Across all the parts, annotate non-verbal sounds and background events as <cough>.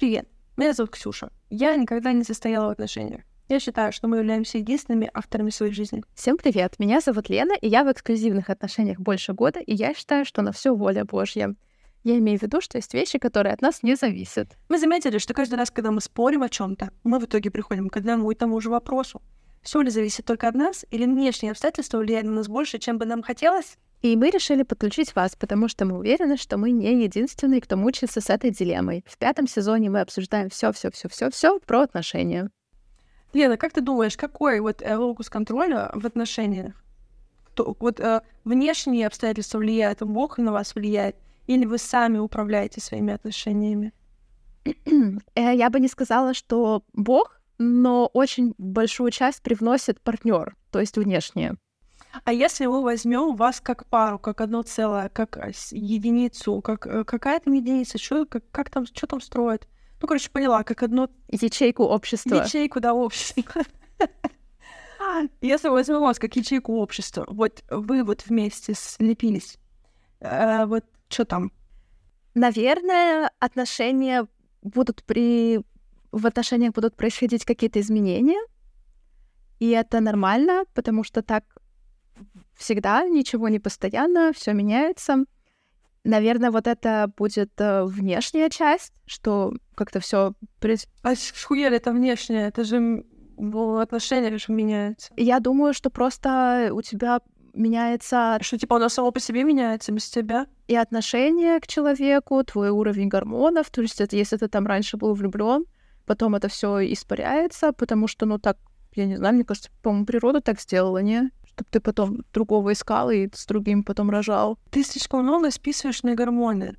Привет, меня зовут Ксюша. Я никогда не состояла в отношениях. Я считаю, что мы являемся единственными авторами своей жизни. Всем привет, меня зовут Лена, и я в эксклюзивных отношениях больше года, и я считаю, что на все воля Божья. Я имею в виду, что есть вещи, которые от нас не зависят. Мы заметили, что каждый раз, когда мы спорим о чем то мы в итоге приходим к одному и тому же вопросу. Все ли зависит только от нас, или внешние обстоятельства влияют на нас больше, чем бы нам хотелось? И мы решили подключить вас, потому что мы уверены, что мы не единственные, кто мучается с этой дилеммой. В пятом сезоне мы обсуждаем все, все, все, все, все про отношения. Лена, как ты думаешь, какой вот э, локус контроля в отношениях? Кто, вот э, внешние обстоятельства влияют, Бог на вас влияет, или вы сами управляете своими отношениями? Э, я бы не сказала, что Бог, но очень большую часть привносит партнер, то есть внешнее. А если мы возьмем вас как пару, как одно целое, как э, единицу, как э, какая там единица, что как, как там, что там строят? Ну, короче, поняла, как одно... Ячейку общества. Ячейку, да, общества. Если возьмем вас как ячейку общества, вот вы вот вместе слепились, э, вот что там? Наверное, отношения будут при... В отношениях будут происходить какие-то изменения, и это нормально, потому что так всегда, ничего не постоянно, все меняется. Наверное, вот это будет э, внешняя часть, что как-то все. А хуя это внешнее? Это же отношения же меняются. Я думаю, что просто у тебя меняется... Что, типа, оно само по себе меняется без тебя? И отношение к человеку, твой уровень гормонов. То есть это если ты там раньше был влюблен, потом это все испаряется, потому что, ну, так, я не знаю, мне кажется, по-моему, природа так сделала, не? Чтобы ты потом другого искал и с другим потом рожал. Ты слишком много списываешь на гормоны.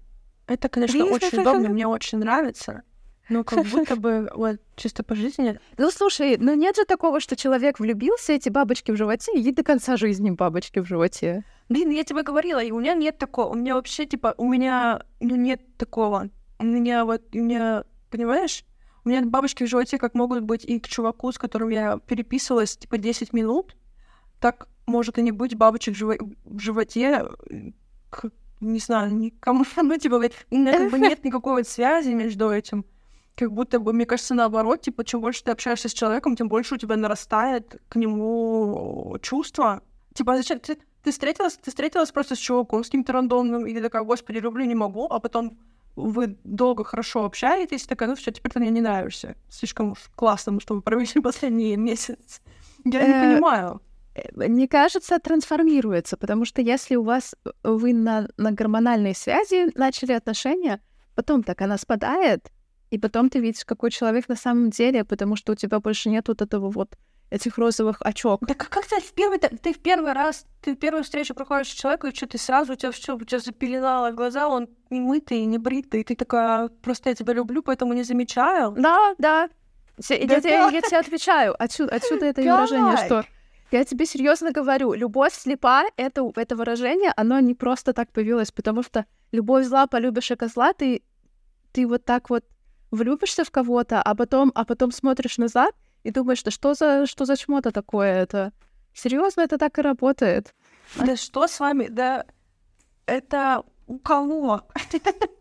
Это, конечно, очень удобно, мне очень нравится. Но как <laughs> будто бы вот чисто по жизни. Ну слушай, ну нет же такого, что человек влюбился, эти бабочки в животе, и до конца жизни бабочки в животе. Блин, я тебе говорила, и у меня нет такого. У меня вообще, типа, у меня ну, нет такого. У меня вот, у меня, понимаешь? У меня бабочки в животе как могут быть и к чуваку, с которым я переписывалась, типа, 10 минут, так может и не быть бабочек в, живо- в животе, к, не знаю, никому, <laughs> ну, типа, как бы нет никакой связи между этим. Как будто бы, мне кажется, наоборот, типа, чем больше ты общаешься с человеком, тем больше у тебя нарастает к нему чувство. Типа, зачем ты, ты встретилась, ты встретилась просто с чуваком, с каким-то рандомным, и ты такая, господи, люблю, не могу, а потом вы долго хорошо общаетесь, такая, ну все, теперь ты мне не нравишься. Слишком уж классно, чтобы провели <laughs> последний месяц. Я не э, понимаю. Э, мне кажется, трансформируется, потому что если у вас э, вы на, на гормональной связи начали отношения, потом так она спадает, и потом ты видишь, какой человек на самом деле, потому что у тебя больше нет вот этого вот этих розовых очок. Да как ты в первый, ты в первый раз, ты в первую встречу проходишь с человеком, и что ты сразу, у тебя все, у тебя запеленало глаза, он не мытый, не бритый, ты такая, просто я тебя люблю, поэтому не замечаю. Да, да. Я, да я, я, я тебе отвечаю. Отсюда, отсюда это выражение, что я тебе серьезно говорю, любовь слепа, это, это выражение, оно не просто так появилось, потому что любовь зла, полюбишь и козла, ты, ты вот так вот влюбишься в кого-то, а потом, а потом смотришь назад и думаешь, да что за, что за чмо-то такое это? Серьезно, это так и работает. Да что с вами? Да это у кого? <laughs>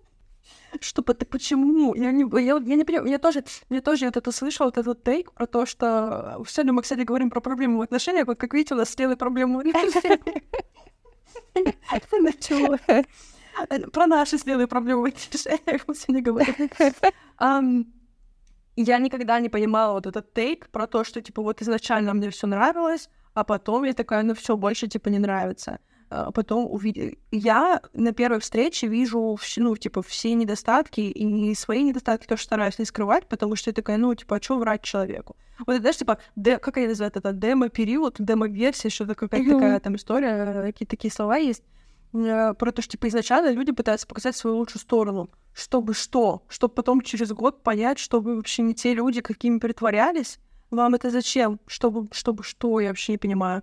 что ты почему? Я не, я, я не понимаю, я тоже, я тоже вот это слышала, вот этот тейк про то, что сегодня мы, кстати, говорим про проблемы в отношениях, вот как видите, у нас сделали проблему в отношениях. Про наши сделали проблемы в отношениях мы сегодня говорим. Я никогда не понимала вот этот тейк про то, что, типа, вот изначально мне все нравилось, а потом я такая, ну все, больше, типа, не нравится. А потом увидеть. Я на первой встрече вижу, ну, типа, все недостатки, и свои недостатки тоже стараюсь не скрывать, потому что я такая, ну, типа, а что врать человеку? Вот это, знаешь, типа, де, как они называют это, демо-период, демо-версия, что-то какая-то такая там история, какие-то такие слова есть, э, про то, что, типа, изначально люди пытаются показать свою лучшую сторону, чтобы что? Чтобы потом через год понять, что вы вообще не те люди, какими притворялись, вам это зачем? Чтобы, чтобы что? Я вообще не понимаю.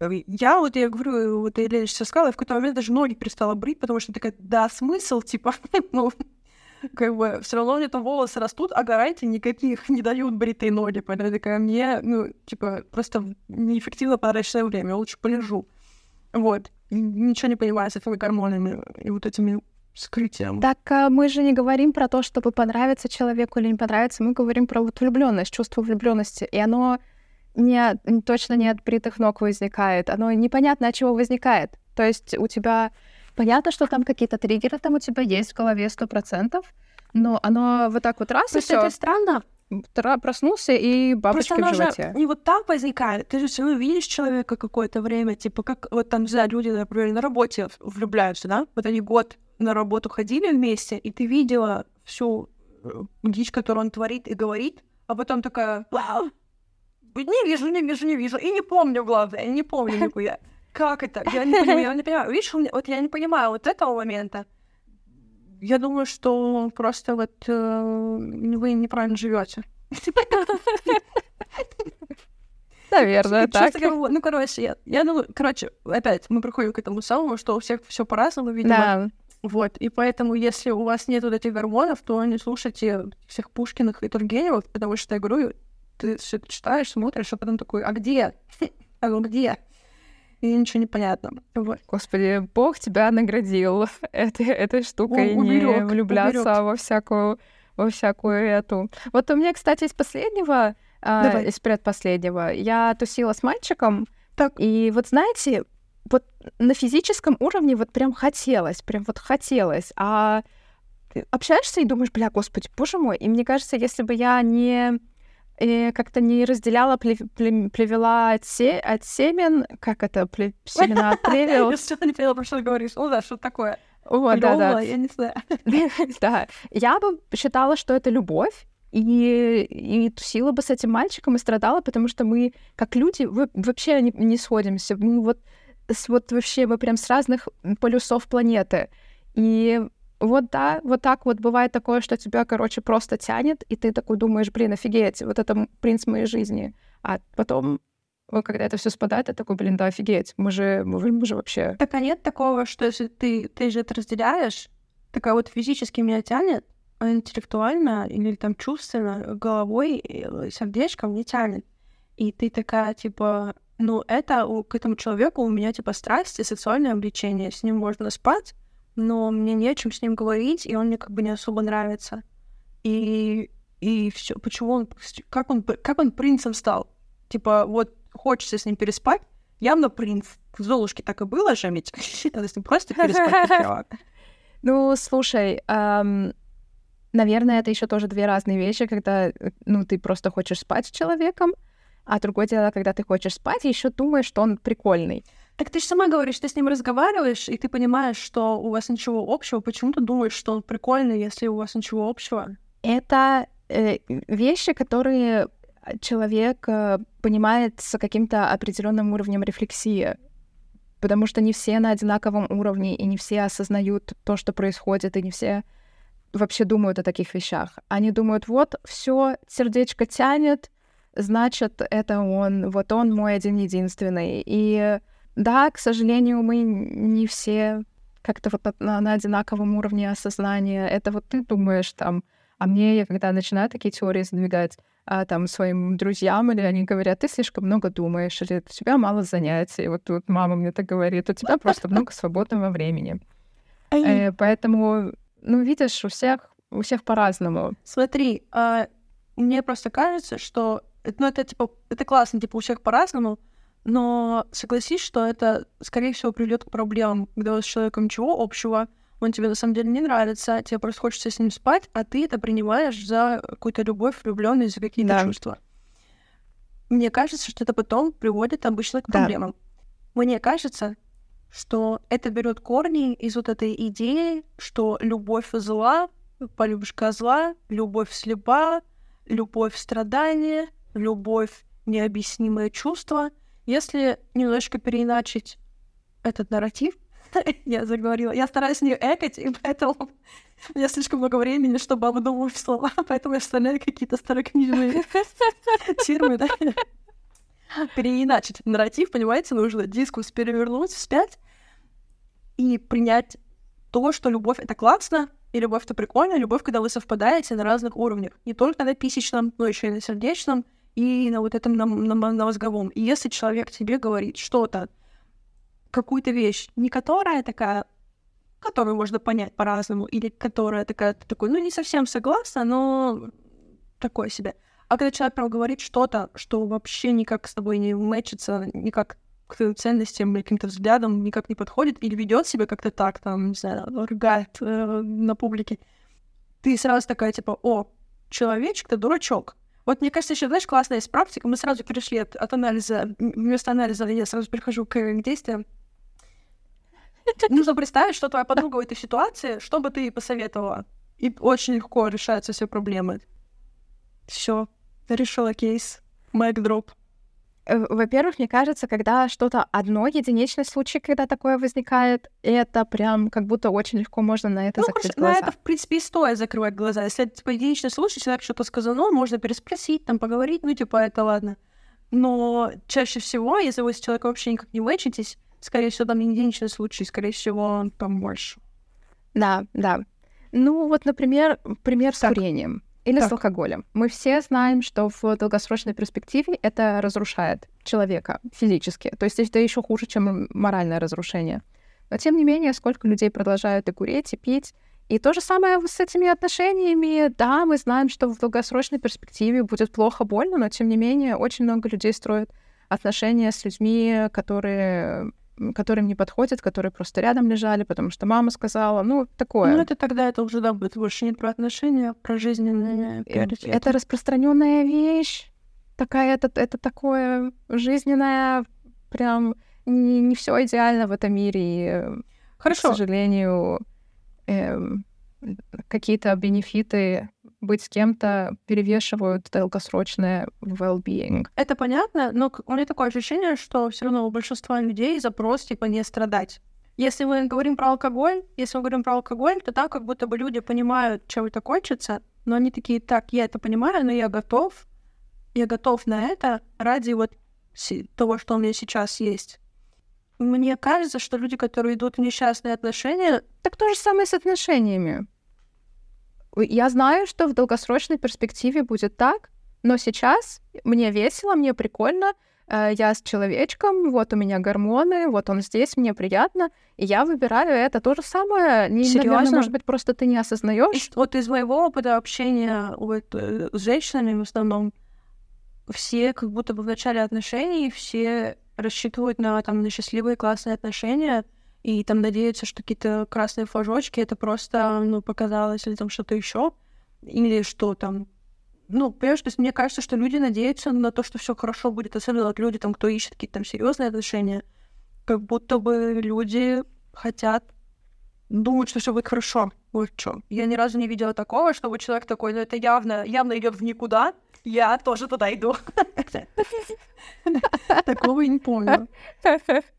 Э, я вот, я говорю, вот я сейчас сказала, я в какой-то момент даже ноги перестала брить, потому что такая, да, смысл, типа, <laughs> ну, как бы все равно мне там волосы растут, а гарантий никаких не дают бритые ноги. Поэтому такая, мне, ну, типа, просто неэффективно потраченное время, лучше полежу. Вот. Ничего не понимаю с этими гормонами и вот этими скрытием. Так а, мы же не говорим про то, чтобы понравиться человеку или не понравиться, мы говорим про вот влюбленность, чувство влюбленности, и оно не, точно не от бритых ног возникает, оно непонятно от чего возникает. То есть у тебя понятно, что там какие-то триггеры там у тебя есть в голове сто процентов, но оно вот так вот раз Просто и все. это странно. Проснулся и бабочка Просто в животе. Же не вот так возникает. Ты же все равно видишь человека какое-то время, типа как вот там, не знаю, люди, например, на работе влюбляются, да? Вот они год на работу ходили вместе, и ты видела всю э, дичь, которую он творит и говорит, а потом такая, вау, не вижу, не вижу, не вижу, и не помню, главное, не помню нихуя. Как это? Я не понимаю, я не понимаю. Видишь, вот я не понимаю вот этого момента. Я думаю, что просто вот э, вы неправильно живете. Наверное, так. Ну, короче, я, я думаю, короче, опять мы приходим к этому самому, что у всех все по-разному, видимо. Да. Вот, и поэтому, если у вас нет вот этих гормонов, то не слушайте всех Пушкиных и Тургеневых, потому что я говорю, ты все это читаешь, смотришь, а потом такой, а где? <laughs> А ну где? И ничего не понятно. Вот. Господи, Бог тебя наградил <laughs> этой, этой штукой, О, уберёг, не влюбляться уберёг. во всякую во всякую эту. Вот у меня, кстати, из последнего, а, из предпоследнего, я тусила с мальчиком, так. и вот знаете, вот на физическом уровне вот прям хотелось, прям вот хотелось, а ты общаешься и думаешь, бля, господи, боже мой, и мне кажется, если бы я не и как-то не разделяла, плевела от, се от семен, как это, пле <laughs> семена от плевел. Я все не поняла, про что ты говоришь. Ну да, что такое? Вот, да, да. я не знаю. <laughs> да. Я бы считала, что это любовь, и, и тусила бы с этим мальчиком и страдала, потому что мы, как люди, вообще не, не сходимся. Мы вот, вот вообще мы прям с разных полюсов планеты. И вот да, вот так вот бывает такое, что тебя, короче, просто тянет, и ты такой думаешь, блин, офигеть, вот это принц моей жизни. А потом, когда это все спадает, ты такой, блин, да, офигеть, мы же, мы, мы же вообще... Так а нет такого, что если ты, ты же это разделяешь, такая вот физически меня тянет, а интеллектуально или там чувственно, головой, сердечком не тянет. И ты такая, типа, ну, это у, к этому человеку у меня, типа, страсть и сексуальное обличение. С ним можно спать, но мне не о чем с ним говорить, и он мне как бы не особо нравится. И, и все. Почему он... Как он, как он принцем стал? Типа, вот хочется с ним переспать, явно принц. В Золушке так и было же, ведь <laughs> надо с ним просто переспать <laughs> Ну, слушай, наверное, это еще тоже две разные вещи, когда, ну, ты просто хочешь спать с человеком, а другое дело, когда ты хочешь спать, еще думаешь, что он прикольный. Так ты же сама говоришь, ты с ним разговариваешь, и ты понимаешь, что у вас ничего общего. Почему ты думаешь, что он прикольный, если у вас ничего общего? Это э, вещи, которые человек э, понимает с каким-то определенным уровнем рефлексии. Потому что не все на одинаковом уровне, и не все осознают то, что происходит, и не все вообще думают о таких вещах. Они думают, вот, все, сердечко тянет, значит, это он, вот он мой один-единственный. И да, к сожалению, мы не все как-то вот на, на одинаковом уровне осознания. Это вот ты думаешь там, а мне, когда начинаю такие теории задвигать а, там своим друзьям, или они говорят, ты слишком много думаешь, или у тебя мало занятий. Вот тут мама мне так говорит, у тебя просто много свободного времени. Э, поэтому, ну, видишь, у всех, у всех по-разному. Смотри, а, мне просто кажется, что ну, это типа, это классно, типа, у всех по-разному, но согласись, что это, скорее всего, приведет к проблемам, когда у вас с человеком ничего общего, он тебе на самом деле не нравится, тебе просто хочется с ним спать, а ты это принимаешь за какую-то любовь, влюбленность, за какие-то да. чувства. Мне кажется, что это потом приводит обычно к проблемам. Да. Мне кажется, что это берет корни из вот этой идеи, что любовь зла, полюбишь козла, любовь слепа, любовь страдания, любовь необъяснимое чувство — если немножко переиначить этот нарратив, <laughs> я заговорила, я стараюсь не экать, и поэтому у меня слишком много времени, чтобы обдумывать слова, <laughs> поэтому я вставляю какие-то старокнижные <laughs> термины? Переиначить нарратив, понимаете, нужно дискус перевернуть вспять и принять то, что любовь — это классно, и любовь — это прикольно, любовь, когда вы совпадаете на разных уровнях. Не только на писечном, но еще и на сердечном, и на вот этом на, на, на мозговом. И если человек тебе говорит что-то, какую-то вещь, не которая такая которую можно понять по-разному, или которая такая, ты такой, ну, не совсем согласна, но такое себе. А когда человек прям говорит что-то, что вообще никак с тобой не мэчится, никак к твоим ценностям или каким-то взглядам никак не подходит, или ведет себя как-то так, там, не знаю, ругает э, на публике, ты сразу такая, типа, о, человечек, ты дурачок. Вот мне кажется, еще, знаешь, классная есть практика. Мы сразу перешли от, от анализа, вместо анализа я сразу перехожу к, к действиям. <laughs> Нужно представить, что твоя подруга в этой ситуации, что бы ты ей посоветовала. И очень легко решаются все проблемы. Все, решила кейс. Майк дроп. Э, во-первых, мне кажется, когда что-то одно, единичный случай, когда такое возникает, это прям как будто очень легко можно на это ну, закрыть глаза. На это, в принципе, и стоит закрывать глаза. Если это, типа, единичный случай, человек что-то сказал, ну, можно переспросить, там, поговорить, ну, типа, это ладно. Но чаще всего, если вы с человеком вообще никак не мэчитесь, скорее всего, там единичный случай, скорее всего, он там больше. Да, да. Ну, вот, например, пример с так. курением или так. с алкоголем. Мы все знаем, что в долгосрочной перспективе это разрушает человека физически. То есть это еще хуже, чем моральное разрушение. Но тем не менее, сколько людей продолжают и курить, и пить. И то же самое с этими отношениями. Да, мы знаем, что в долгосрочной перспективе будет плохо, больно, но тем не менее очень много людей строят отношения с людьми, которые которым не подходят, которые просто рядом лежали, потому что мама сказала, ну, такое. Ну, это тогда это уже, да, будет больше не про отношения, а про жизненные приоритеты. Это распространенная вещь, такая, это, это такое жизненное, прям не, не все идеально в этом мире. И, Хорошо. К сожалению, э, какие-то бенефиты быть с кем-то перевешивают долгосрочное well-being. Это понятно, но у меня такое ощущение, что все равно у большинства людей запрос типа не страдать. Если мы говорим про алкоголь, если мы говорим про алкоголь, то так как будто бы люди понимают, чем это кончится, но они такие, так, я это понимаю, но я готов, я готов на это ради вот того, что у меня сейчас есть. Мне кажется, что люди, которые идут в несчастные отношения... Так то же самое с отношениями. Я знаю, что в долгосрочной перспективе будет так, но сейчас мне весело, мне прикольно, э, я с человечком, вот у меня гормоны, вот он здесь, мне приятно, и я выбираю это. То же самое, не, Серьезно? наверное, может быть, просто ты не осознаешь. Вот из моего опыта общения вот, э, с женщинами в основном, все как будто бы в начале отношений, все рассчитывают на, там, на счастливые классные отношения, и там надеются, что какие-то красные флажочки это просто, ну, показалось, или там что-то еще, или что там. Ну, понимаешь, то есть мне кажется, что люди надеются на то, что все хорошо будет, особенно вот люди, там, кто ищет какие-то там серьезные отношения, как будто бы люди хотят думают, что все будет хорошо. Вот что. Я ни разу не видела такого, чтобы человек такой, ну это явно, явно идет в никуда, я тоже туда иду. <laughs> Такого я не помню. <laughs>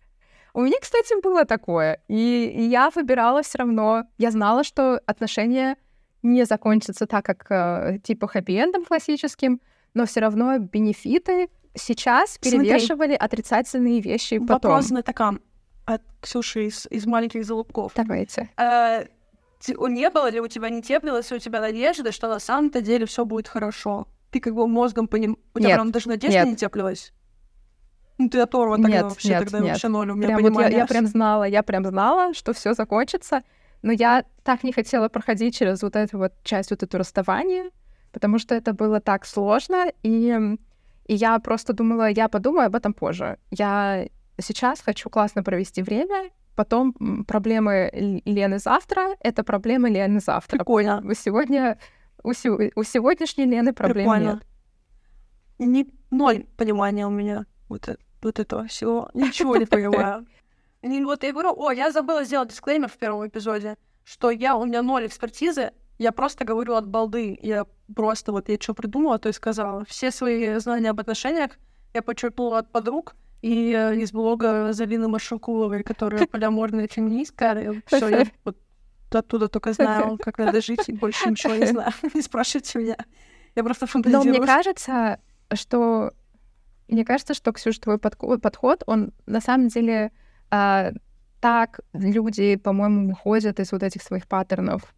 У меня, кстати, было такое. И, я выбирала все равно. Я знала, что отношения не закончатся так, как э, типа хэппи-эндом классическим, но все равно бенефиты сейчас перевешивали Смотри. отрицательные вещи потом. Вопрос на таком от Ксюши из, из маленьких залупков. Давайте. А, не было ли у тебя, не теплилась у тебя надежда, что на самом-то деле все будет хорошо? Ты как бы мозгом поним... У тебя прям даже надежда нет. не теплилась? Ну, ты оторва тогда нет, вообще, нет, тогда нет. вообще ноль у меня прям вот я, я прям знала, я прям знала, что все закончится, но я так не хотела проходить через вот эту вот часть, вот эту расставание, потому что это было так сложно, и, и я просто думала, я подумаю об этом позже. Я сейчас хочу классно провести время, потом проблемы Лены завтра — это проблемы Лены завтра. Прикольно. Сегодня у, у сегодняшней Лены проблем Прикольно. нет. Не, ноль понимания у меня вот это вот этого всего. Ничего не понимаю. И <laughs> вот я говорю, о, я забыла сделать дисклеймер в первом эпизоде, что я, у меня ноль экспертизы, я просто говорю от балды. Я просто вот, я что придумала, то и сказала. Все свои знания об отношениях я почерпнула от подруг и э, из блога Залины Машукуловой, которая <laughs> полиаморная феминистка. Все, я <laughs> вот оттуда только знаю, как надо жить, и больше ничего не знаю. Не спрашивайте меня. Я просто фантазирую. Но мне кажется, что мне кажется, что, Ксюша, твой подход, он на самом деле а, так люди, по-моему, выходят из вот этих своих паттернов.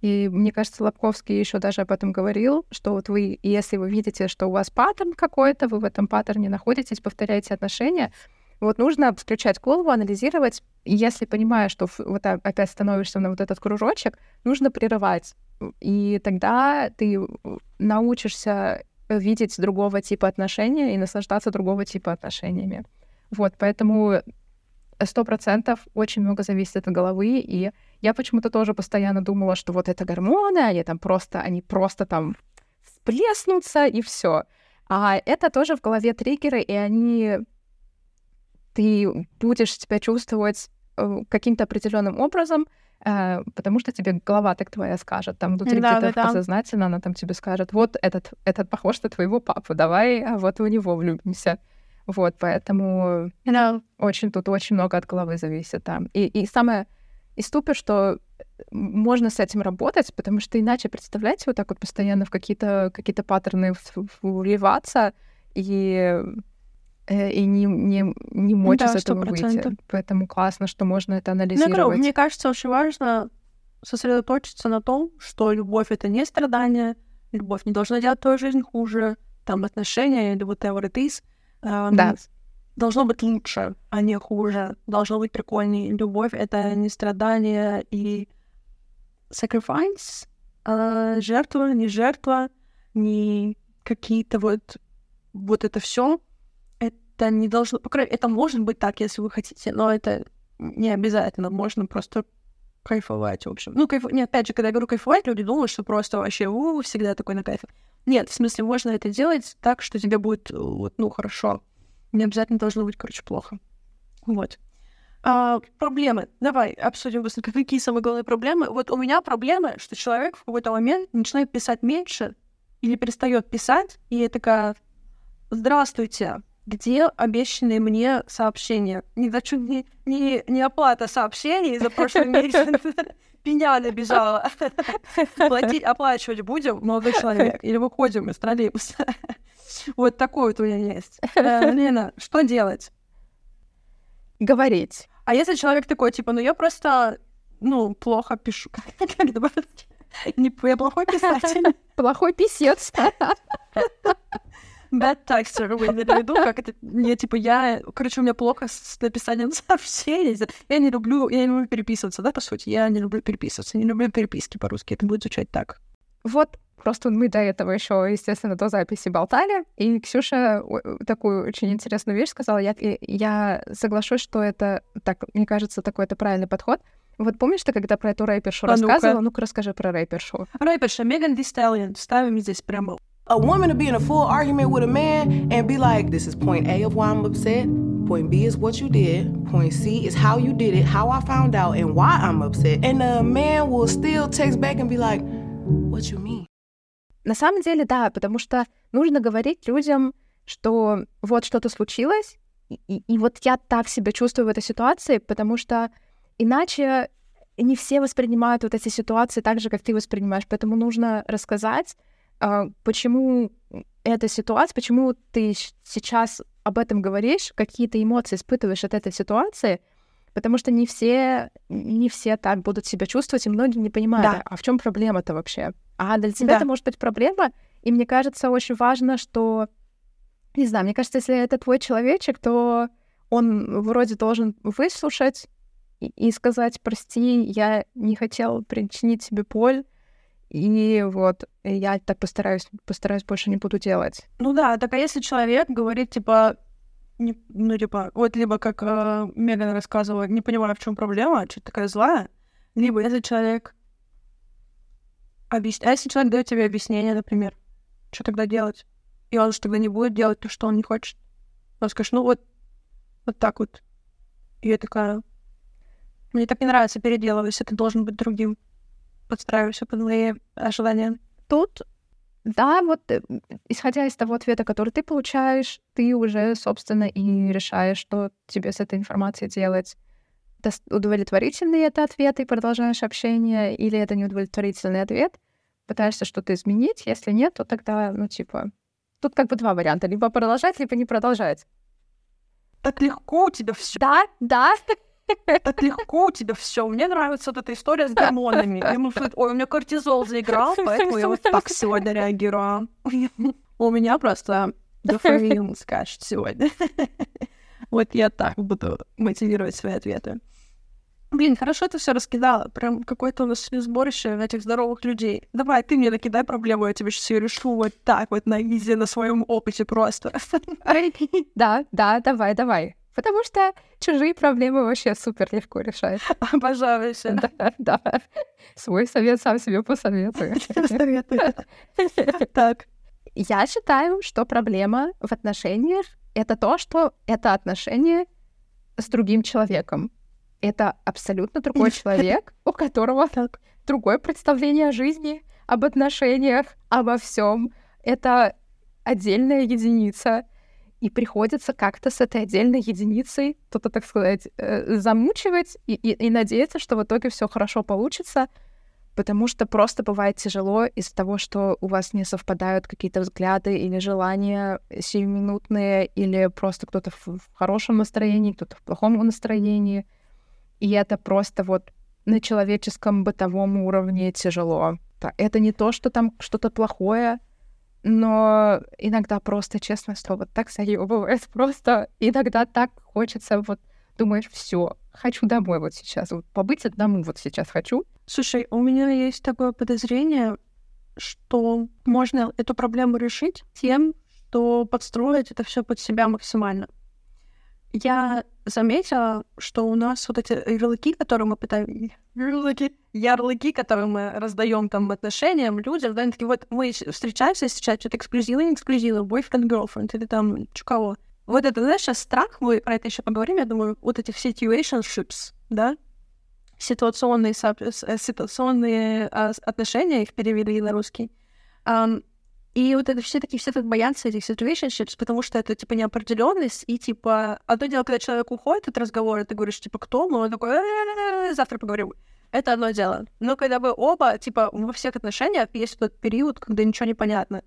И мне кажется, Лобковский еще даже об этом говорил, что вот вы, если вы видите, что у вас паттерн какой-то, вы в этом паттерне находитесь, повторяете отношения, Вот нужно включать голову, анализировать. Если понимаешь, что вот опять становишься на вот этот кружочек, нужно прерывать. И тогда ты научишься видеть другого типа отношения и наслаждаться другого типа отношениями. Вот, поэтому сто процентов очень много зависит от головы, и я почему-то тоже постоянно думала, что вот это гормоны, они там просто, они просто там всплеснутся, и все. А это тоже в голове триггеры, и они... Ты будешь себя чувствовать э, каким-то определенным образом, потому что тебе голова так твоя скажет, там внутри да, где-то да, подсознательно она там тебе скажет, вот этот, этот похож на твоего папу, давай а вот в него влюбимся. Вот, поэтому no. очень тут очень много от головы зависит там. И, и самое и ступер, что можно с этим работать, потому что иначе, представляете, вот так вот постоянно в какие-то какие паттерны вливаться и э, и не, не, не мочь да, из этого 100%. выйти. Поэтому классно, что можно это ну, анализировать. Ну, мне кажется, очень важно сосредоточиться на том, что любовь — это не страдание, любовь не должна делать твою жизнь хуже, там отношения или whatever it is. Um, да. Должно быть лучше, а не хуже. Должно быть прикольнее. Любовь — это не страдание и sacrifice, а жертва, не жертва, не какие-то вот вот это все. Это не должно... По крайней это может быть так, если вы хотите, но это не обязательно. Можно просто кайфовать, в общем. Ну, кайф... Нет, опять же, когда я говорю кайфовать, люди думают, что просто вообще у, всегда такой на кайфе. Нет, в смысле, можно это делать так, что тебе будет, вот, ну, хорошо. Не обязательно должно быть, короче, плохо. Вот. А, проблемы. Давай обсудим быстренько, <laughs> какие самые главные проблемы. Вот у меня проблема, что человек в какой-то момент начинает писать меньше или перестает писать, и я такая, здравствуйте, где обещанные мне сообщения? Не, не, не, не оплата сообщений за прошлый <laughs> месяц. Пеня набежала. Платить, оплачивать будем, молодой человек? Или выходим из троллейбуса? Вот такой вот у меня есть. Э, Лена, что делать? Говорить. А если человек такой, типа, ну я просто, ну, плохо пишу. Как <laughs> добавить? Не, я плохой писатель. Плохой писец. Bad texter, вы имели в виду, как это, не, типа, я, короче, у меня плохо с написанием <laughs> сообщений, я не люблю, я не люблю переписываться, да, по сути, я не люблю переписываться, не люблю переписки по-русски, это будет звучать так. Вот, просто мы до этого еще, естественно, до записи болтали, и Ксюша такую очень интересную вещь сказала, я, я соглашусь, что это, так, мне кажется, такой-то правильный подход, вот помнишь ты, когда про эту рэпершу а рассказывала? Ну-ка. ну-ка расскажи про рэпершу. Рэперша Меган Ди Сталлион. Ставим здесь прямо A woman to be in a full argument with a man and be like, this is point A of why I'm upset. Point B is what you did. Point C is how you did it, how I found out, and why I'm upset. And the man will still text back and be like, what you mean? На самом деле, да, потому что нужно говорить людям, что вот что-то случилось, и, и, и вот я так себя чувствую в этой ситуации, потому что иначе не все воспринимают вот эти ситуации так же, как ты воспринимаешь. Поэтому нужно рассказать, почему эта ситуация, почему ты сейчас об этом говоришь, какие ты эмоции испытываешь от этой ситуации, потому что не все, не все так будут себя чувствовать, и многие не понимают, да. а в чем проблема-то вообще? А для тебя да. это может быть проблема, и мне кажется, очень важно, что, не знаю, мне кажется, если это твой человечек, то он вроде должен выслушать и, и сказать, прости, я не хотел причинить тебе боль, и вот я так постараюсь, постараюсь больше не буду делать. Ну да, так а если человек говорит, типа, не, ну, типа, вот либо как э, Меган рассказывала, не понимаю, в чем проблема, что такая злая, либо если человек объясняет, а если человек дает тебе объяснение, например, что тогда делать? И он же тогда не будет делать то, что он не хочет. Он скажет, ну вот, вот так вот. И я такая, мне так не нравится переделывать, это должен быть другим подстраиваешься под мои ожидания. Тут, да, вот э, исходя из того ответа, который ты получаешь, ты уже, собственно, и решаешь, что тебе с этой информацией делать. Удовлетворительный это ответ, и продолжаешь общение, или это неудовлетворительный ответ, пытаешься что-то изменить. Если нет, то тогда, ну, типа, тут как бы два варианта. Либо продолжать, либо не продолжать. Так легко у тебя все. Да, да. Так легко у тебя все. Мне нравится вот эта история с гормонами. Я ему ой, у меня кортизол заиграл, поэтому я вот так сегодня реагирую. У меня просто дофамин скачет сегодня. Вот я так буду мотивировать свои ответы. Блин, хорошо ты все раскидала. Прям какое-то у нас сборище этих здоровых людей. Давай, ты мне накидай проблему, я тебе сейчас ее решу вот так вот на изи, на своем опыте просто. Да, да, давай, давай. Потому что чужие проблемы вообще супер легко решать. Обожаю. Да, да. Свой совет сам себе посоветую. Так. Я считаю, что проблема в отношениях — это то, что это отношения с другим человеком это абсолютно другой человек, у которого другое представление о жизни, об отношениях, обо всем. Это отдельная единица. И приходится как-то с этой отдельной единицей кто-то, так сказать, э, замучивать и, и, и надеяться, что в итоге все хорошо получится, потому что просто бывает тяжело из-за того, что у вас не совпадают какие-то взгляды или желания сиюминутные, или просто кто-то в, в хорошем настроении, кто-то в плохом настроении — и это просто вот на человеческом бытовом уровне тяжело. Это не то, что там что-то плохое, но иногда просто, честно слово, так заебывает. Просто иногда так хочется, вот думаешь, все, хочу домой вот сейчас. Вот побыть одному вот сейчас хочу. Слушай, у меня есть такое подозрение, что можно эту проблему решить тем, что подстроить это все под себя максимально я заметила, что у нас вот эти ярлыки, которые мы пытаемся... Ярлыки? Которые мы раздаем там отношениям, людям, да, они такие, вот мы встречаемся сейчас, что-то эксклюзивно, эксклюзивно, boyfriend, girlfriend, или там кого. Вот это, знаешь, сейчас страх, мы про это еще поговорим, я думаю, вот эти situationships, да, ситуационные, э, ситуационные а, отношения, их перевели на русский, и вот это все такие все так боятся этих situationships, потому что это, типа, неопределенность, и, типа, одно дело, когда человек уходит от разговора, ты говоришь, типа, кто мы? Он такой, завтра поговорим. Это одно дело. Но когда вы оба, типа, во всех отношениях есть тот период, когда ничего не понятно.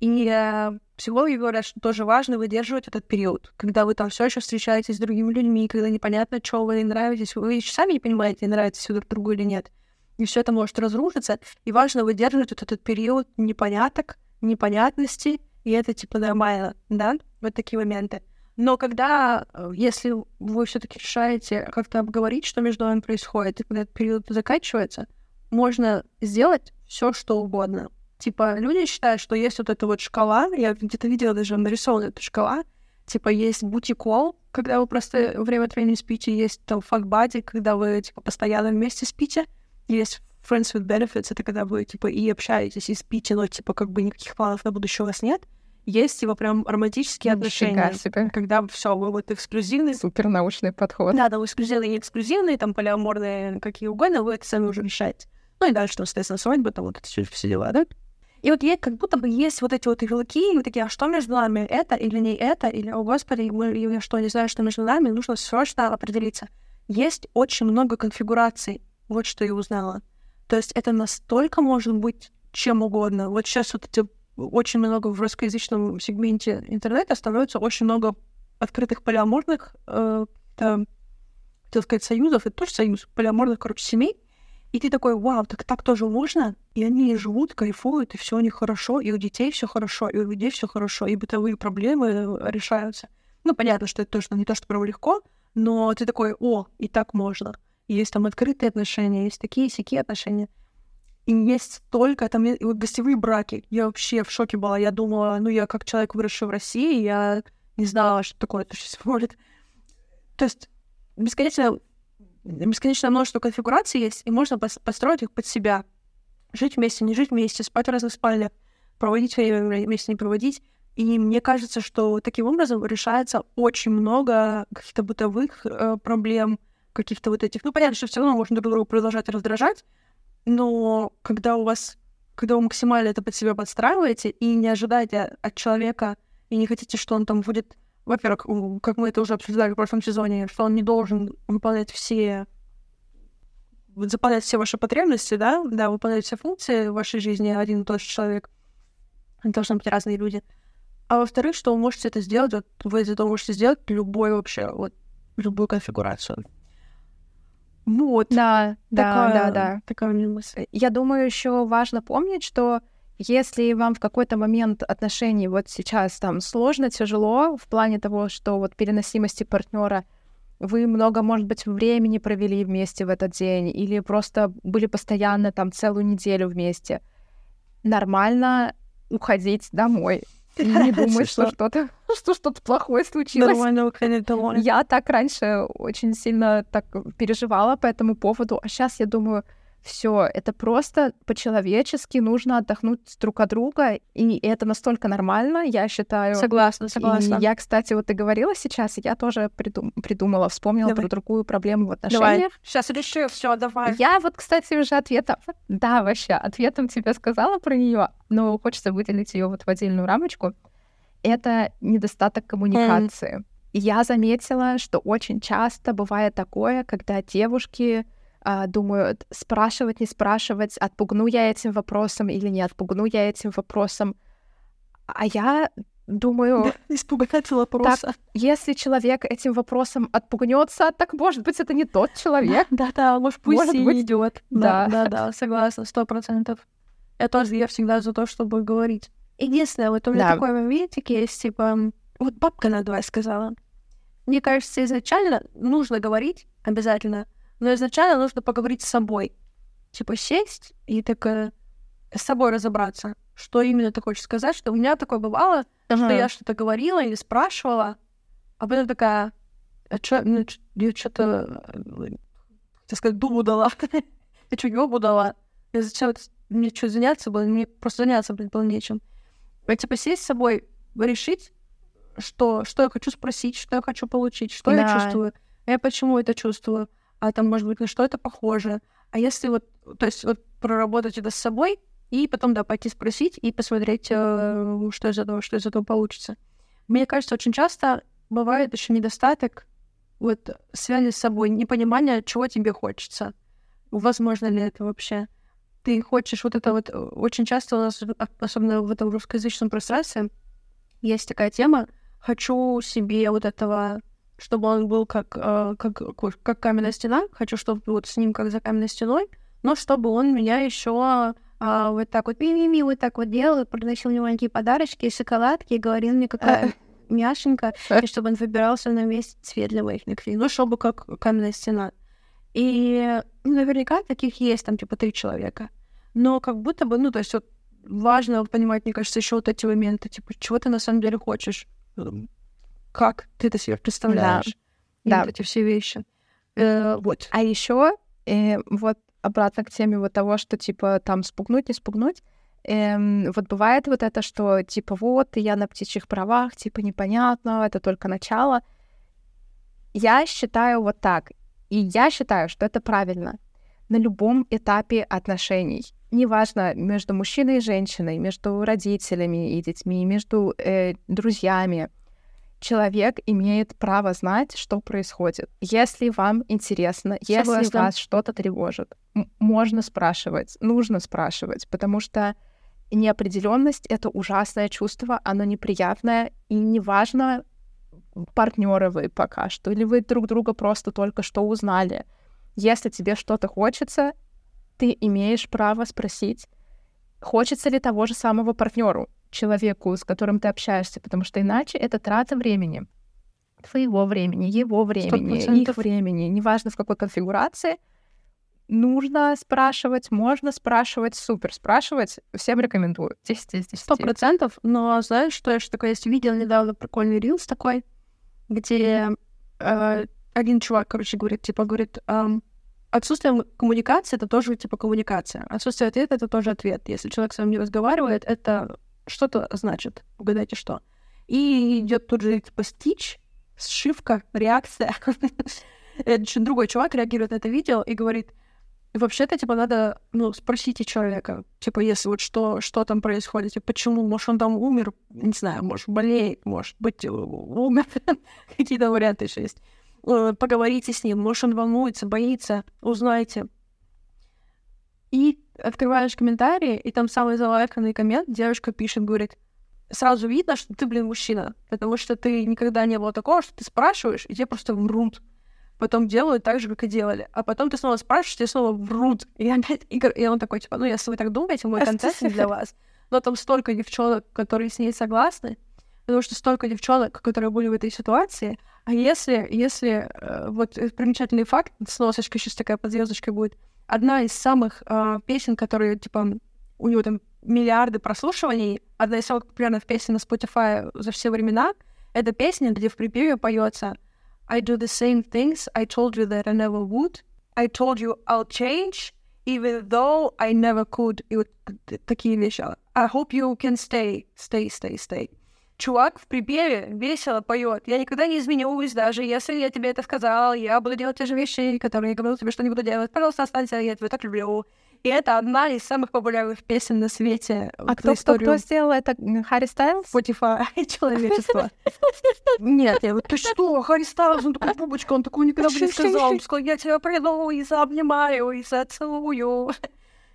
И э, психологи говорят, что тоже важно выдерживать этот период, когда вы там все еще встречаетесь с другими людьми, когда непонятно, что вы нравитесь, вы еще сами не понимаете, нравитесь друг другу или нет. И все это может разрушиться. И важно выдерживать вот этот период непоняток, непонятности, и это типа нормально, да, вот такие моменты. Но когда, э, если вы все-таки решаете как-то обговорить, что между вами происходит, и когда этот период заканчивается, можно сделать все, что угодно. Типа, люди считают, что есть вот эта вот шкала, я где-то видела даже нарисована эта шкала, типа, есть бутикол, когда вы просто время от времени спите, есть там факбади, когда вы, типа, постоянно вместе спите, есть friends with benefits — это когда вы, типа, и общаетесь, и спите, но, типа, как бы никаких планов на будущее у вас нет. Есть, типа, прям романтические отношения. Себе. Когда все, вы вот эксклюзивный. Супер научный подход. Да, да, вы эксклюзивные и эксклюзивные, там, полиаморные, какие угодно, вы это сами уже решаете. Ну и дальше, там, соответственно, свадьба, там, вот эти все дела, да? И вот есть, как будто бы есть вот эти вот ярлыки, и вы такие, а что между нами, это или не это, или, о господи, мы, я что, не знаю, что между нами, нужно срочно определиться. Есть очень много конфигураций, вот что я узнала. То есть это настолько может быть чем угодно. Вот сейчас вот эти очень много в русскоязычном сегменте интернета становится очень много открытых полиаморных, э, там, хотел сказать, союзов, это тоже союз, полиаморных, короче, семей. И ты такой, вау, так так тоже можно? И они живут, кайфуют, и все у них хорошо, и у детей все хорошо, и у людей все хорошо, и бытовые проблемы э, решаются. Ну, понятно, что это точно не то, что прям легко, но ты такой, о, и так можно есть там открытые отношения, есть такие сякие отношения. И есть столько, там и вот гостевые браки. Я вообще в шоке была. Я думала, ну, я как человек, выросший в России, я не знала, что такое существует. То есть бесконечно, бесконечное множество конфигураций есть, и можно построить их под себя. Жить вместе, не жить вместе, спать в разных спальнях, проводить время вместе, не проводить. И мне кажется, что таким образом решается очень много каких-то бытовых э, проблем, каких-то вот этих... Ну, понятно, что все равно можно друг друга продолжать раздражать, но когда у вас... Когда вы максимально это под себя подстраиваете и не ожидаете от человека, и не хотите, что он там будет... Во-первых, как мы это уже обсуждали в прошлом сезоне, что он не должен выполнять все заполнять все ваши потребности, да, да, выполнять все функции в вашей жизни один и тот же человек. Это должны быть разные люди. А во-вторых, что вы можете это сделать, вот вы этого можете сделать любой вообще, вот, любую конфигурацию. Вот. Да, да, такая, да, да. Такая у меня мысль. Я думаю, еще важно помнить, что Если вам в какой-то момент отношений вот сейчас там сложно, тяжело в плане того, что вот переносимости партнера, вы много, может быть, времени провели вместе в этот день или просто были постоянно там целую неделю вместе, нормально уходить домой. И не думать, что что-то <laughs> что что-то плохое случилось. Нормально. Я так раньше очень сильно так переживала по этому поводу, а сейчас я думаю, все, это просто по-человечески нужно отдохнуть друг от друга, и это настолько нормально, я считаю. Согласна, согласна. И я, кстати, вот ты говорила сейчас, я тоже придум- придумала, вспомнила Давай. про другую проблему в отношениях. Давай, сейчас реши, все, давай. Я вот, кстати, уже ответом, да, вообще, ответом тебе сказала про нее, но хочется выделить ее вот в отдельную рамочку. Это недостаток коммуникации. И Я заметила, что очень часто бывает такое, когда девушки а, думают, спрашивать, не спрашивать, отпугну я этим вопросом или не отпугну я этим вопросом. А я думаю, Испугаться вопроса. если человек этим вопросом отпугнется, так может быть это не тот человек. Да, да, может, пусть Может и быть. идет. Да. Да, да, да, согласна, сто процентов. Я тоже, я всегда за то, чтобы говорить. Единственное, вот у меня Да. такой моментик есть, типа, вот бабка надвое сказала. Мне кажется, изначально нужно говорить обязательно, но изначально нужно поговорить с собой. Типа сесть и так э, с собой разобраться, что именно ты хочешь сказать, что у меня такое бывало, что я что-то говорила или спрашивала, а потом такая, а чё, ну, чё- я что-то, так сказать, дубу дала. <laughs> я что, ёбу дала? Я зачем мне что, заняться было? Мне просто заняться, блин, было нечем. А, типа сесть с собой, решить, что, что я хочу спросить, что я хочу получить, что я Да. чувствую, а я почему это чувствую, а там, может быть, на что это похоже. А если вот, то есть вот проработать это с собой, и потом, да, пойти спросить и посмотреть, э, что из этого, что из этого получится. Мне кажется, очень часто бывает еще недостаток вот связи с собой, непонимание, чего тебе хочется. Возможно ли это вообще? Ты хочешь вот это вот... э, Очень часто у нас, а- особенно в этом русскоязычном пространстве, есть такая тема «хочу себе вот этого, чтобы он был как, э, как, как каменная стена, хочу, чтобы вот с ним как за каменной стеной, но чтобы он меня еще а, вот так вот ми-ми-ми, вот так вот делал, приносил мне маленькие подарочки, шоколадки, и говорил мне, какая няшенька, и чтобы он выбирался на весь цвет для моих ногтей. Ну, чтобы как каменная стена. И наверняка таких есть там типа три человека. Но как будто бы, ну, то есть вот важно понимать, мне кажется, еще вот эти моменты, типа, чего ты на самом деле хочешь, как ты это себе представляешь. И Да. вот эти все вещи. Э, вот. А еще вот обратно к теме вот того, что типа там спугнуть, не спугнуть. эм, вот бывает вот это, что типа вот я на птичьих правах, типа непонятно, это только начало. Я считаю вот так, и я считаю, что это правильно на любом этапе отношений. Неважно, между мужчиной и женщиной, между родителями и детьми, между э, друзьями. Человек имеет право знать, что происходит. Если вам интересно, если Согласна. вас что-то тревожит, можно спрашивать, нужно спрашивать, потому что неопределенность это ужасное чувство, оно неприятное, и неважно, партнеры вы пока что, или вы друг друга просто только что узнали. Если тебе что-то хочется, ты имеешь право спросить, хочется ли того же самого партнеру, человеку, с которым ты общаешься, потому что иначе это трата времени. Твоего времени, его времени, их 100%. времени, неважно в какой конфигурации. Нужно спрашивать, можно спрашивать, супер спрашивать. Всем рекомендую. 10 из 10. Сто процентов. Но знаешь, что я еще такое есть? Видел недавно прикольный рилс такой, где э, один чувак, короче, говорит, типа, говорит, ам, отсутствие коммуникации — это тоже, типа, коммуникация. Отсутствие ответа — это тоже ответ. Если человек с вами не разговаривает, это что-то значит. Угадайте, что. И идет тут же, типа, стич, сшивка, реакция. <laughs> Чё- другой чувак реагирует на это видео и говорит, вообще-то, типа, надо, ну, спросите человека, типа, если вот что, что там происходит, типа, почему, может, он там умер, не знаю, может, болеет, может быть, э, умер, <laughs> какие-то варианты еще есть. Э, Поговорите с ним, может, он волнуется, боится, узнайте. И открываешь комментарии, и там самый залайканный коммент, девушка пишет, говорит, сразу видно, что ты, блин, мужчина, потому что ты никогда не было такого, что ты спрашиваешь, и тебе просто врут. Потом делают так же, как и делали. А потом ты снова спрашиваешь, тебе снова врут. И, опять, и, гор- и он такой, типа, ну, если вы так думаете, мой контент не для вас. но там столько девчонок, которые с ней согласны, потому что столько девчонок, которые были в этой ситуации. А если, если э, вот э, примечательный факт, сносочка сейчас такая под звездочкой будет, одна из самых э, песен, которые, типа, у него там миллиарды прослушиваний, одна из самых популярных песен на Spotify за все времена, это песня, где в припеве поется I do the same things I told you that I never would. I told you I'll change, even though I never could. И вот такие вещи. I hope you can stay, stay, stay, stay чувак в припеве весело поет. Я никогда не изменюсь, даже если я тебе это сказал, я буду делать те же вещи, которые я говорил тебе, что не буду делать. Пожалуйста, останься, я тебя так люблю. И это одна из самых популярных песен на свете. А кто, кто, кто сделал это? Харри Стайлз? Spotify <laughs> человечество. Нет, я вот, ты что, Харри Стайлз, он такой бубочка, он такой никогда бы не сказал. Он сказал, я тебя приду и заобнимаю, и зацелую.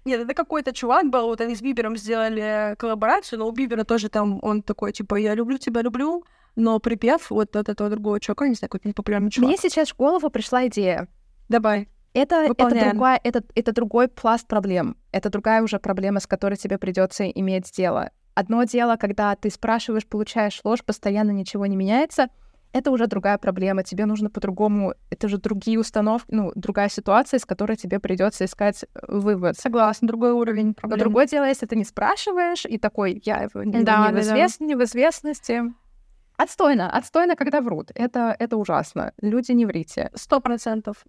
Нет, это какой-то чувак был, вот они с Бибером сделали коллаборацию, но у Бибера тоже там, он такой, типа, я люблю тебя, люблю, но припев вот от этого другого чувака, не знаю, какой-то непопулярный чувак. Мне сейчас в голову пришла идея. Давай. Это, это, другая, это, это другой пласт проблем. Это другая уже проблема, с которой тебе придется иметь дело. Одно дело, когда ты спрашиваешь, получаешь ложь, постоянно ничего не меняется — это уже другая проблема. Тебе нужно по-другому, это же другие установки, ну, другая ситуация, из которой тебе придется искать э, вывод. Согласна, другой уровень проблем. Но другое дело, если ты не спрашиваешь, и такой, я не, да, не, в, извест... да. не в известности. Отстойно, отстойно, когда врут. Это, это ужасно. Люди, не врите. Сто процентов.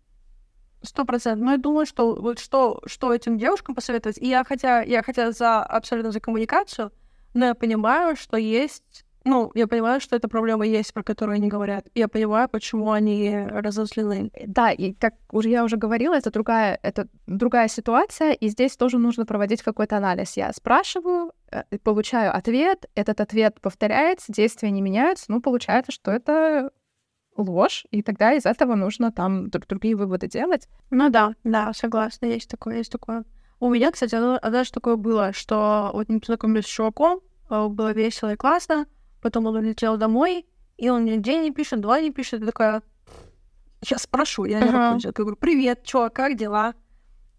Сто процентов. Но я думаю, что вот что, что этим девушкам посоветовать. И я хотя, я хотя за абсолютно за коммуникацию, но я понимаю, что есть ну, я понимаю, что эта проблема есть, про которую они говорят. Я понимаю, почему они разозлены. Да, и как уже я уже говорила, это другая, это другая ситуация, и здесь тоже нужно проводить какой-то анализ. Я спрашиваю, э, получаю ответ, этот ответ повторяется, действия не меняются, ну, получается, что это ложь, и тогда из этого нужно там другие выводы делать. Ну да, да, согласна, есть такое, есть такое. У меня, кстати, однажды такое было, что вот мы познакомились с чуваком, э, было весело и классно, Потом он улетел домой, и он мне день не пишет, два не пишет. Я такая, я спрошу, я не uh-huh. Я говорю, привет, чё, как дела?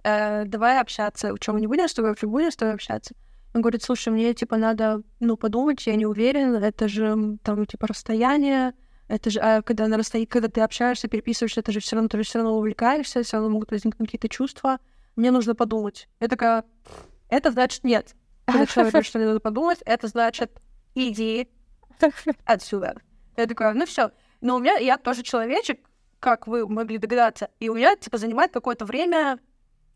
Э, давай общаться. Чем мы не будем с тобой, вообще будем с тобой общаться? Он говорит, слушай, мне, типа, надо, ну, подумать, я не уверен, это же, там, типа, расстояние, это же, а когда на расстоянии, когда ты общаешься, переписываешься, это же все равно, ты же все равно увлекаешься, все равно могут возникнуть какие-то чувства. Мне нужно подумать. Я такая, это значит нет. Когда человек говорит, что мне надо подумать, это значит иди, отсюда. Я такая, ну все. Но у меня, я тоже человечек, как вы могли догадаться, и у меня, типа, занимает какое-то время,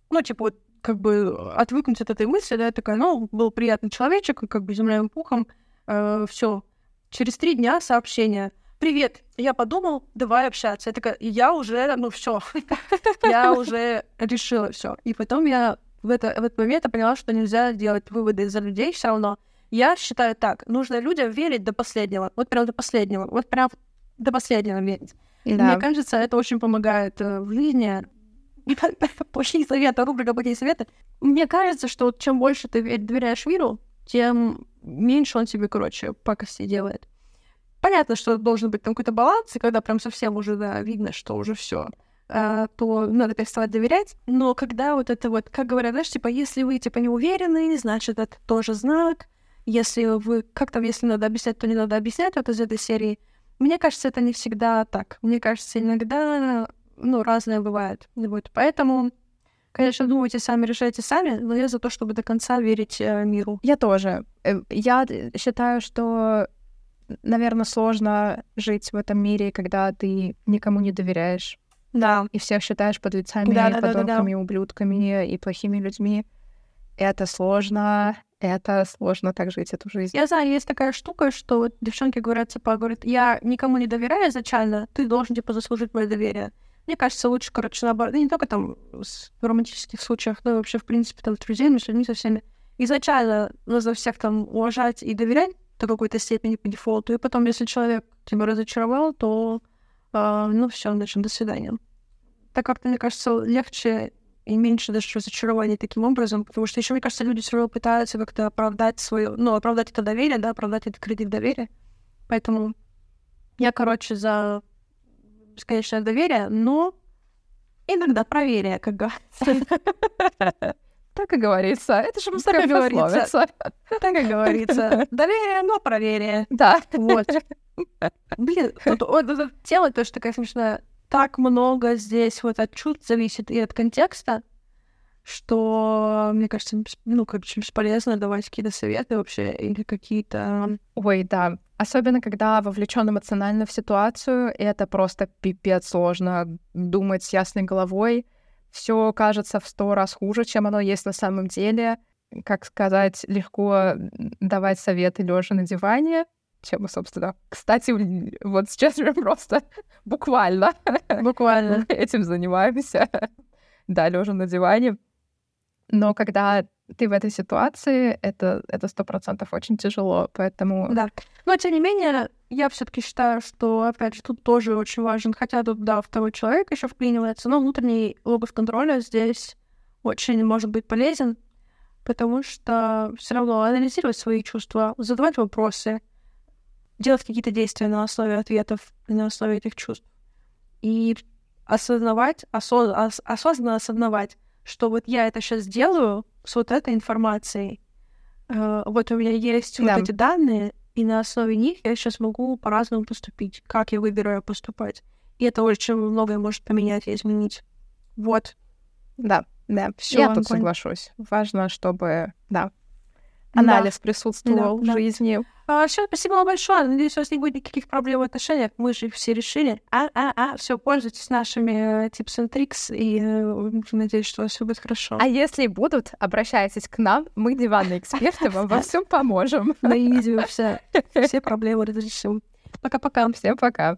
ну, типа, вот, как бы отвыкнуть от этой мысли, да, я такая, ну, был приятный человечек, как бы земляным пухом, э, все. Через три дня сообщение. Привет, я подумал, давай общаться. Я такая, я уже, ну все, <laughs> я уже решила все. И потом я в, это, в этот момент я поняла, что нельзя делать выводы из-за людей все равно. Я считаю так, нужно людям верить до последнего, вот прям до последнего, вот прям до последнего верить. Да. Мне кажется, это очень помогает э, в жизни. <laughs> Плохие советы, рубрика «Плохие советы». Мне кажется, что чем больше ты доверяешь миру, тем меньше он тебе, короче, пакости делает. Понятно, что должен быть там какой-то баланс, и когда прям совсем уже да, видно, что уже все, а, то надо переставать доверять. Но когда вот это вот, как говорят, знаешь, типа, если вы типа не уверены, значит, это тоже знак, если вы как там, если надо объяснять, то не надо объяснять вот из этой серии. Мне кажется, это не всегда так. Мне кажется, иногда, ну, разное бывает. Вот, поэтому, конечно, думайте сами, решайте сами, но я за то, чтобы до конца верить э, миру. Я тоже. Э, я считаю, что, наверное, сложно жить в этом мире, когда ты никому не доверяешь. Да. И всех считаешь подлецами, да, да, подонками, да, да, да. ублюдками и плохими людьми. Это сложно, это сложно так жить эту жизнь. Я знаю, есть такая штука, что вот девчонки говорят, типа, говорят, я никому не доверяю изначально, ты должен, типа, заслужить мое доверие. Мне кажется, лучше, короче, наоборот, не только там в романтических случаях, но вообще, в принципе, там, с друзьями, с людьми, со всеми. Изначально нужно всех там уважать и доверять до какой-то степени по дефолту, и потом, если человек тебя разочаровал, то, э, ну, все, значит, до свидания. Так как-то, мне кажется, легче и меньше даже разочарований таким образом, потому что еще, мне кажется, люди все равно пытаются как-то оправдать свое, ну, оправдать это доверие, да, оправдать этот кредит доверия. Поэтому я, короче, за бесконечное доверие, но иногда проверие, как говорится. Так и говорится. Это же Так и говорится. Так и говорится. Доверие, но проверие. Да. Вот. Блин, вот, вот эта тема тоже такая смешная. Так много здесь вот от чувств зависит и от контекста, что, мне кажется, ну, короче, бесполезно давать какие-то советы вообще или какие-то... Ой, да. Особенно, когда вовлечен эмоционально в ситуацию, это просто пипец сложно думать с ясной головой. Все кажется в сто раз хуже, чем оно есть на самом деле. Как сказать, легко давать советы лежа на диване, чем мы, собственно, кстати, вот сейчас мы <laughs> просто буквально Буквально. <laughs> этим занимаемся. <laughs> Да, лежа на диване. Но когда ты в этой ситуации, это это сто процентов очень тяжело, поэтому Да. Но, тем не менее, я все таки считаю, что, опять же, тут тоже очень важен, хотя тут, да, второй человек еще вклинивается, но внутренний логос контроля здесь очень может быть полезен, потому что все равно анализировать свои чувства, задавать вопросы, делать какие-то действия на основе ответов на основе этих чувств. И осознавать, осоз- ос- осознанно осознавать, что вот я это сейчас делаю с вот этой информацией. Э, вот у меня есть Да. вот эти данные, и на основе них я сейчас могу по-разному поступить. Как я выбираю поступать. И это очень многое может поменять и изменить. Вот. да, да, Всё, я тут соглашусь. Важно, чтобы, да, Да. анализ присутствовал Да, в да. жизни. все, спасибо вам большое. Надеюсь, у вас не будет никаких проблем в отношениях. Мы же все решили. А, а, а, все, пользуйтесь нашими tips and tricks, и э, надеюсь, что у вас все будет хорошо. А если будут, обращайтесь к нам, мы диванные эксперты, вам во всем поможем. На все, все проблемы разрешим. Пока-пока. Всем пока.